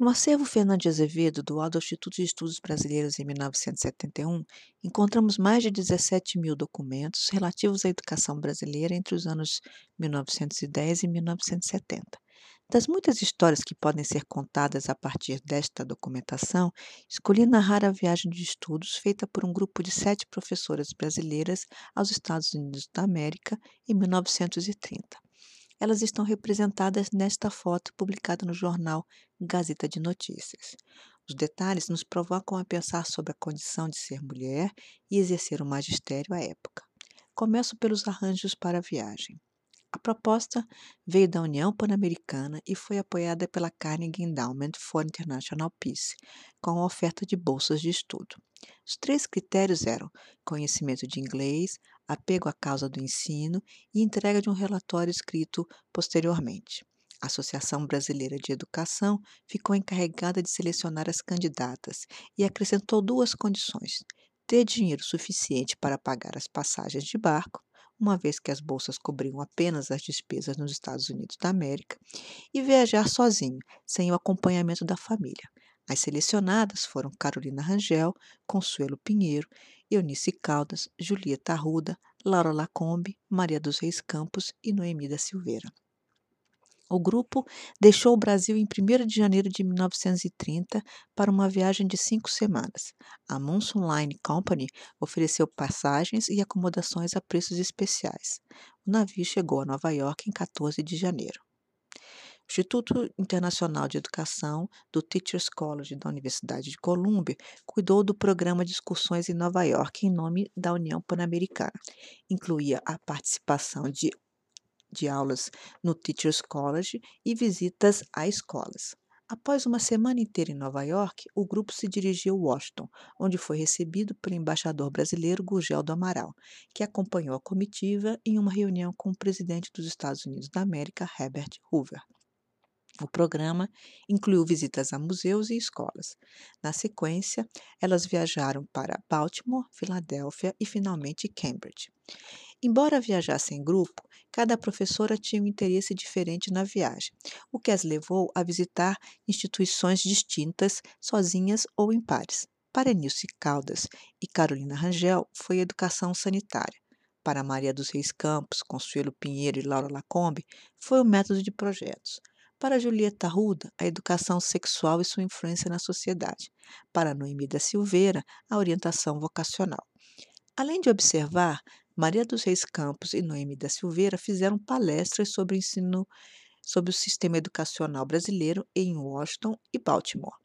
No acervo Fernando de Azevedo, doado ao Instituto de Estudos Brasileiros em 1971, encontramos mais de 17 mil documentos relativos à educação brasileira entre os anos 1910 e 1970. Das muitas histórias que podem ser contadas a partir desta documentação, escolhi narrar a viagem de estudos feita por um grupo de sete professoras brasileiras aos Estados Unidos da América em 1930. Elas estão representadas nesta foto publicada no jornal Gazeta de Notícias. Os detalhes nos provocam a pensar sobre a condição de ser mulher e exercer o magistério à época. Começo pelos arranjos para a viagem. A proposta veio da União Pan-Americana e foi apoiada pela Carnegie Endowment for International Peace, com a oferta de bolsas de estudo. Os três critérios eram conhecimento de inglês, apego à causa do ensino e entrega de um relatório escrito posteriormente. A Associação Brasileira de Educação ficou encarregada de selecionar as candidatas e acrescentou duas condições: ter dinheiro suficiente para pagar as passagens de barco, uma vez que as bolsas cobriam apenas as despesas nos Estados Unidos da América, e viajar sozinho, sem o acompanhamento da família. As selecionadas foram Carolina Rangel, Consuelo Pinheiro, Eunice Caldas, Julieta Arruda, Laura Lacombe, Maria dos Reis Campos e Noemi da Silveira. O grupo deixou o Brasil em 1 de janeiro de 1930 para uma viagem de cinco semanas. A Monsoon Line Company ofereceu passagens e acomodações a preços especiais. O navio chegou a Nova York em 14 de janeiro. Instituto Internacional de Educação do Teachers College da Universidade de Colômbia cuidou do programa de excursões em Nova York em nome da União Pan-Americana. Incluía a participação de, de aulas no Teachers College e visitas a escolas. Após uma semana inteira em Nova York, o grupo se dirigiu a Washington, onde foi recebido pelo embaixador brasileiro Gugel do Amaral, que acompanhou a comitiva em uma reunião com o presidente dos Estados Unidos da América, Herbert Hoover. O programa incluiu visitas a museus e escolas. Na sequência, elas viajaram para Baltimore, Filadélfia e finalmente Cambridge. Embora viajassem em grupo, cada professora tinha um interesse diferente na viagem, o que as levou a visitar instituições distintas, sozinhas ou em pares. Para Nilce Caldas e Carolina Rangel, foi educação sanitária. Para Maria dos Reis Campos, Consuelo Pinheiro e Laura Lacombe, foi o método de projetos. Para Julieta Arruda, a educação sexual e sua influência na sociedade. Para Noemi da Silveira, a orientação vocacional. Além de observar, Maria dos Reis Campos e Noemi da Silveira fizeram palestras sobre ensino sobre o sistema educacional brasileiro em Washington e Baltimore,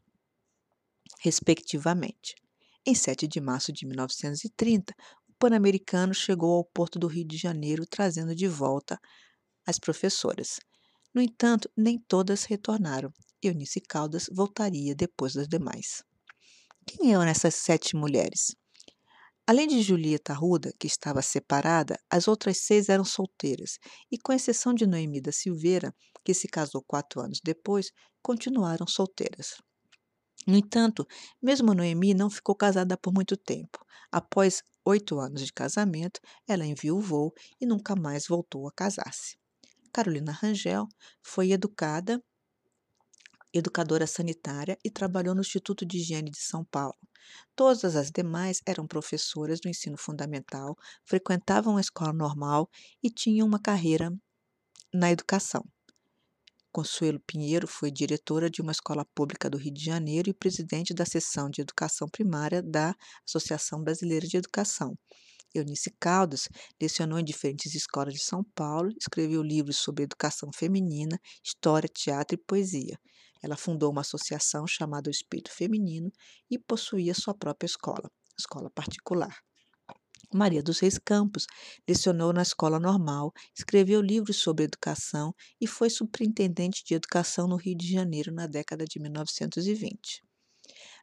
respectivamente. Em 7 de março de 1930, o Pan-Americano chegou ao porto do Rio de Janeiro trazendo de volta as professoras. No entanto, nem todas retornaram. Eunice Caldas voltaria depois das demais. Quem eram essas sete mulheres? Além de Julieta Arruda, que estava separada, as outras seis eram solteiras, e com exceção de Noemi da Silveira, que se casou quatro anos depois, continuaram solteiras. No entanto, mesmo Noemi não ficou casada por muito tempo. Após oito anos de casamento, ela enviou e nunca mais voltou a casar-se. Carolina Rangel foi educada, educadora sanitária e trabalhou no Instituto de Higiene de São Paulo. Todas as demais eram professoras do ensino fundamental, frequentavam a escola normal e tinham uma carreira na educação. Consuelo Pinheiro foi diretora de uma escola pública do Rio de Janeiro e presidente da seção de educação primária da Associação Brasileira de Educação. Eunice Caldas lecionou em diferentes escolas de São Paulo, escreveu livros sobre educação feminina, história, teatro e poesia. Ela fundou uma associação chamada O Espírito Feminino e possuía sua própria escola, escola particular. Maria dos Reis Campos lecionou na escola normal, escreveu livros sobre educação e foi superintendente de educação no Rio de Janeiro na década de 1920.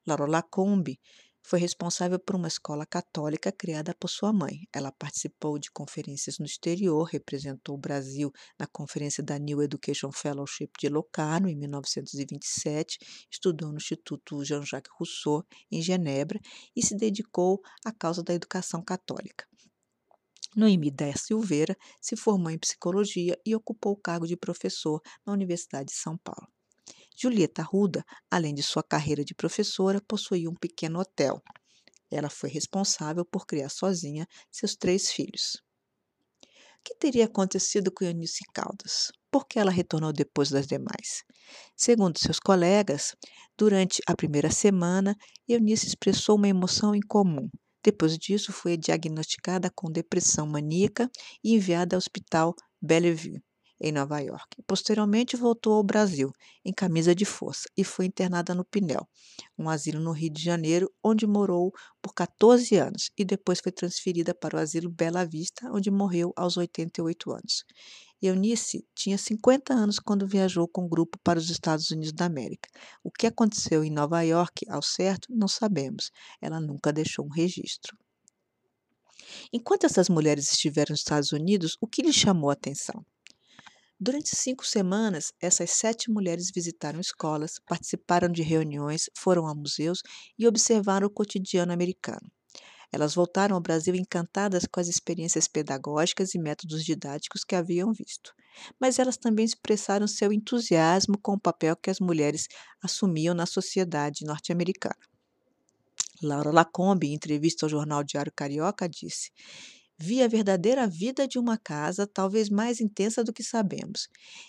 Laura Lacombe foi responsável por uma escola católica criada por sua mãe. Ela participou de conferências no exterior, representou o Brasil na conferência da New Education Fellowship de Locarno, em 1927, estudou no Instituto Jean-Jacques Rousseau, em Genebra, e se dedicou à causa da educação católica. Noemi da Silveira se formou em psicologia e ocupou o cargo de professor na Universidade de São Paulo. Julieta Arruda, além de sua carreira de professora, possuía um pequeno hotel. Ela foi responsável por criar sozinha seus três filhos. O que teria acontecido com Eunice Caldas? Por que ela retornou depois das demais? Segundo seus colegas, durante a primeira semana, Eunice expressou uma emoção incomum. Depois disso, foi diagnosticada com depressão maníaca e enviada ao Hospital Bellevue, em Nova York. Posteriormente, voltou ao Brasil, em camisa de força, e foi internada no Pinel, um asilo no Rio de Janeiro, onde morou por 14 anos, e depois foi transferida para o asilo Bela Vista, onde morreu aos 88 anos. Eunice tinha 50 anos quando viajou com o grupo para os Estados Unidos da América. O que aconteceu em Nova York, ao certo, não sabemos. Ela nunca deixou um registro. Enquanto essas mulheres estiveram nos Estados Unidos, o que lhes chamou a atenção? Durante cinco semanas, essas sete mulheres visitaram escolas, participaram de reuniões, foram a museus e observaram o cotidiano americano. Elas voltaram ao Brasil encantadas com as experiências pedagógicas e métodos didáticos que haviam visto. Mas elas também expressaram seu entusiasmo com o papel que as mulheres assumiam na sociedade norte-americana. Laura Lacombe, em entrevista ao jornal Diário Carioca, disse: Vi a verdadeira vida de uma casa, talvez mais intensa do que sabemos.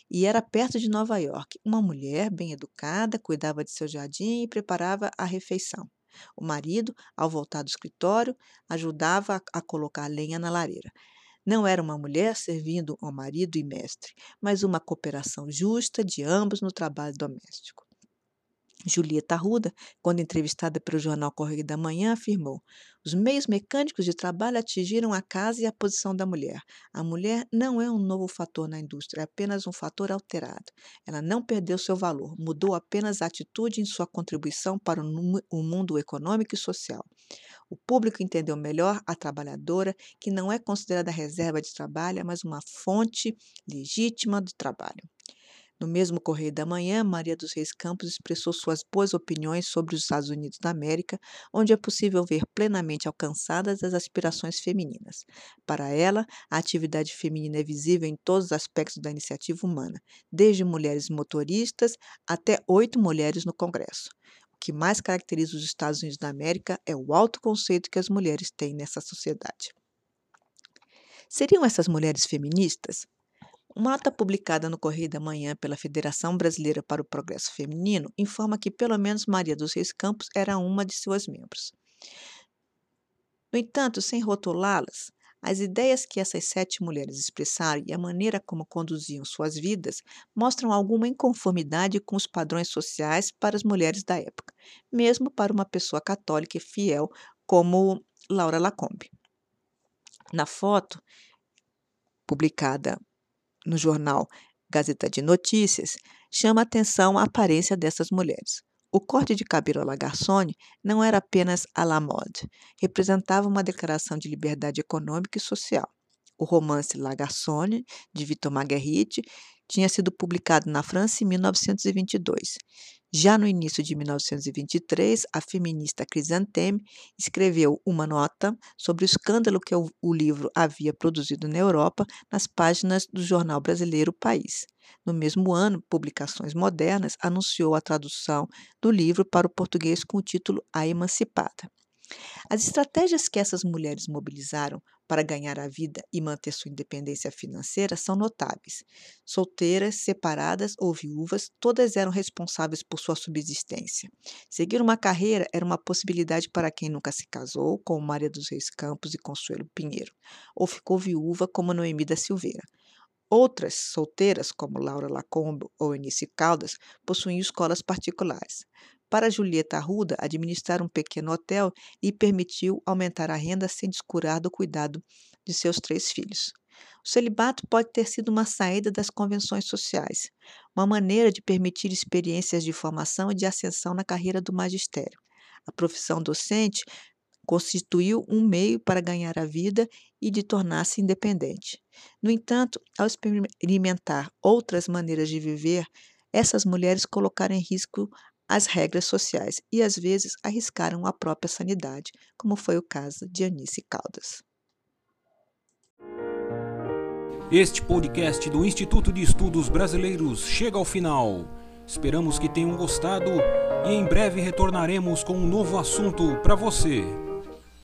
E era perto de Nova York. Uma mulher bem educada cuidava de seu jardim e preparava a refeição. O marido, ao voltar do escritório, ajudava a, colocar lenha na lareira. Não era uma mulher servindo ao marido e mestre, mas uma cooperação justa de ambos no trabalho doméstico. Julieta Arruda, quando entrevistada pelo jornal Correio da Manhã, afirmou: os meios mecânicos de trabalho atingiram a casa e a posição da mulher. A mulher não é um novo fator na indústria, é apenas um fator alterado. Ela não perdeu seu valor, mudou apenas a atitude em sua contribuição para o mundo econômico e social. O público entendeu melhor a trabalhadora, que não é considerada reserva de trabalho, mas uma fonte legítima de trabalho. No mesmo Correio da Manhã, Maria dos Reis Campos expressou suas boas opiniões sobre os Estados Unidos da América, onde é possível ver plenamente alcançadas as aspirações femininas. Para ela, a atividade feminina é visível em todos os aspectos da iniciativa humana, desde mulheres motoristas até oito mulheres no Congresso. O que mais caracteriza os Estados Unidos da América é o alto conceito que as mulheres têm nessa sociedade. Seriam essas mulheres feministas? Uma nota publicada no Correio da Manhã pela Federação Brasileira para o Progresso Feminino informa que pelo menos Maria dos Reis Campos era uma de suas membros. No entanto, sem rotulá-las, as ideias que essas sete mulheres expressaram e a maneira como conduziam suas vidas mostram alguma inconformidade com os padrões sociais para as mulheres da época, mesmo para uma pessoa católica e fiel como Laura Lacombe. Na foto, publicada no jornal Gazeta de Notícias, chama atenção a aparência dessas mulheres. O corte de cabelo à la garçonne não era apenas à la mode, representava uma declaração de liberdade econômica e social. O romance La Garçonne, de Victor Marguerite, tinha sido publicado na França em 1922. Já no início de 1923, a feminista Chrysantheme escreveu uma nota sobre o escândalo que o, o livro havia produzido na Europa nas páginas do jornal brasileiro País. No mesmo ano, Publicações Modernas anunciou a tradução do livro para o português com o título A Emancipada. As estratégias que essas mulheres mobilizaram para ganhar a vida e manter sua independência financeira são notáveis. Solteiras, separadas ou viúvas, todas eram responsáveis por sua subsistência. Seguir uma carreira era uma possibilidade para quem nunca se casou, como Maria dos Reis Campos e Consuelo Pinheiro, ou ficou viúva, como Noemi da Silveira. Outras, solteiras, como Laura Lacombe ou Eunice Caldas, possuíam escolas particulares. Para Julieta Arruda, administrar um pequeno hotel lhe permitiu aumentar a renda sem descurar do cuidado de seus três filhos. O celibato pode ter sido uma saída das convenções sociais, uma maneira de permitir experiências de formação e de ascensão na carreira do magistério. A profissão docente constituiu um meio para ganhar a vida e de tornar-se independente. No entanto, ao experimentar outras maneiras de viver, essas mulheres colocaram em risco as regras sociais e, às vezes, arriscaram a própria sanidade, como foi o caso de Anice Caldas. Este podcast do Instituto de Estudos Brasileiros chega ao final. Esperamos que tenham gostado e em breve retornaremos com um novo assunto para você.